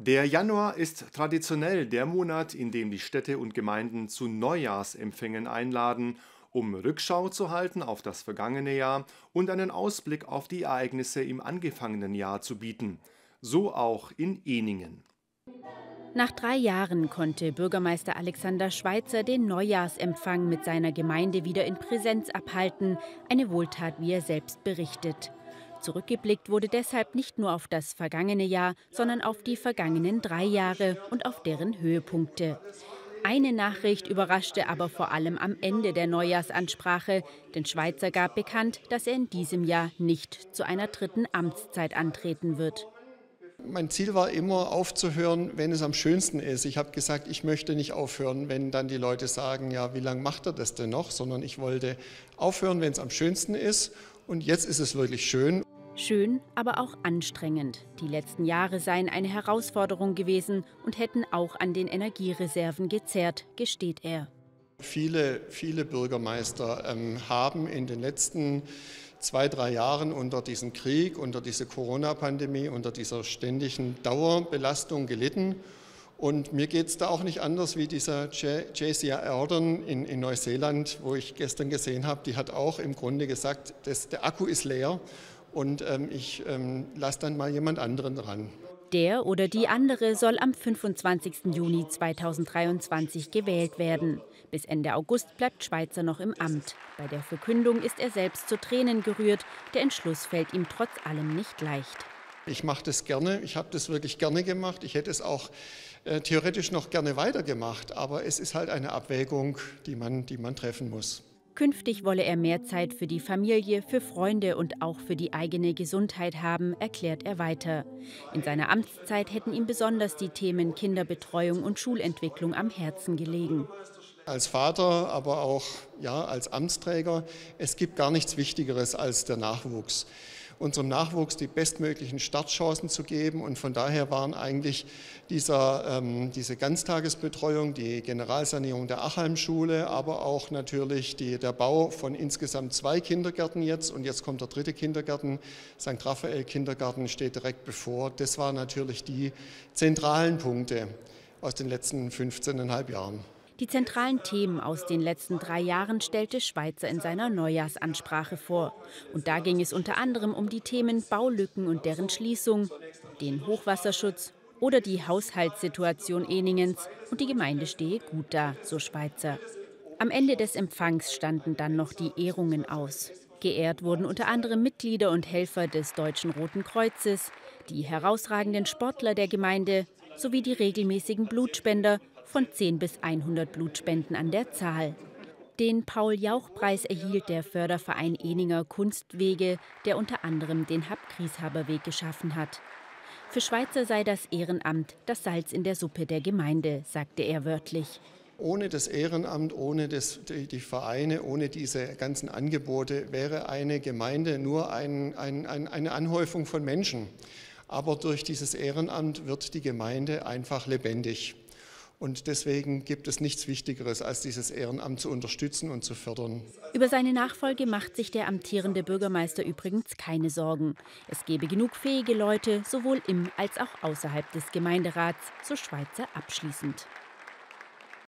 Der Januar ist traditionell der Monat, in dem die Städte und Gemeinden zu Neujahrsempfängen einladen, um Rückschau zu halten auf das vergangene Jahr und einen Ausblick auf die Ereignisse im angefangenen Jahr zu bieten. So auch in Eningen. Nach drei Jahren konnte Bürgermeister Alexander Schweitzer den Neujahrsempfang mit seiner Gemeinde wieder in Präsenz abhalten. Eine Wohltat, wie er selbst berichtet. Zurückgeblickt wurde deshalb nicht nur auf das vergangene Jahr, sondern auf die vergangenen drei Jahre und auf deren Höhepunkte. Eine Nachricht überraschte aber vor allem am Ende der Neujahrsansprache, denn Schweizer gab bekannt, dass er in diesem Jahr nicht zu einer dritten Amtszeit antreten wird. Mein Ziel war immer aufzuhören, wenn es am schönsten ist. Ich habe gesagt, ich möchte nicht aufhören, wenn dann die Leute sagen, ja, wie lange macht er das denn noch, sondern ich wollte aufhören, wenn es am schönsten ist. Und jetzt ist es wirklich schön. Schön, aber auch anstrengend. Die letzten Jahre seien eine Herausforderung gewesen und hätten auch an den Energiereserven gezerrt, gesteht er. Viele, viele Bürgermeister ähm, haben in den letzten zwei, drei Jahren unter diesem Krieg, unter dieser Corona-Pandemie, unter dieser ständigen Dauerbelastung gelitten. Und mir geht es da auch nicht anders wie dieser JC Ardern in, in, Neuseeland, wo ich gestern gesehen habe, die hat auch im Grunde gesagt, dass der Akku ist leer und ähm, ich ähm, lasse dann mal jemand anderen dran. Der oder die andere soll am 25. Juni 2023 gewählt werden. Bis Ende August bleibt Schweizer noch im Amt. Bei der Verkündung ist er selbst zu Tränen gerührt. Der Entschluss fällt ihm trotz allem nicht leicht. Ich mache das gerne, ich habe das wirklich gerne gemacht. Ich hätte es auch äh, theoretisch noch gerne weitergemacht, aber es ist halt eine Abwägung, die man, die man treffen muss. Künftig wolle er mehr Zeit für die Familie, für Freunde und auch für die eigene Gesundheit haben, erklärt er weiter. In seiner Amtszeit hätten ihm besonders die Themen Kinderbetreuung und Schulentwicklung am Herzen gelegen. Als Vater, aber auch ja, als Amtsträger, es gibt gar nichts Wichtigeres als der Nachwuchs unserem Nachwuchs die bestmöglichen Startchancen zu geben. Und von daher waren eigentlich dieser, ähm, diese Ganztagesbetreuung, die Generalsanierung der Achalmschule, aber auch natürlich die, der Bau von insgesamt zwei Kindergärten jetzt und jetzt kommt der dritte Kindergarten, St. Raphael Kindergarten steht direkt bevor. Das waren natürlich die zentralen Punkte aus den letzten 15,5 Jahren. Die zentralen Themen aus den letzten drei Jahren stellte Schweizer in seiner Neujahrsansprache vor. Und da ging es unter anderem um die Themen Baulücken und deren Schließung, den Hochwasserschutz oder die Haushaltssituation Eningens. Und die Gemeinde stehe gut da, so Schweizer. Am Ende des Empfangs standen dann noch die Ehrungen aus. Geehrt wurden unter anderem Mitglieder und Helfer des Deutschen Roten Kreuzes, die herausragenden Sportler der Gemeinde sowie die regelmäßigen Blutspender von 10 bis 100 Blutspenden an der Zahl. Den Paul-Jauch-Preis erhielt der Förderverein Eninger Kunstwege, der unter anderem den Hab-Grieshaber-Weg geschaffen hat. Für Schweizer sei das Ehrenamt das Salz in der Suppe der Gemeinde, sagte er wörtlich. Ohne das Ehrenamt, ohne das, die Vereine, ohne diese ganzen Angebote wäre eine Gemeinde nur ein, ein, ein, eine Anhäufung von Menschen. Aber durch dieses Ehrenamt wird die Gemeinde einfach lebendig. Und deswegen gibt es nichts Wichtigeres, als dieses Ehrenamt zu unterstützen und zu fördern. Über seine Nachfolge macht sich der amtierende Bürgermeister übrigens keine Sorgen. Es gebe genug fähige Leute, sowohl im als auch außerhalb des Gemeinderats, so Schweizer abschließend.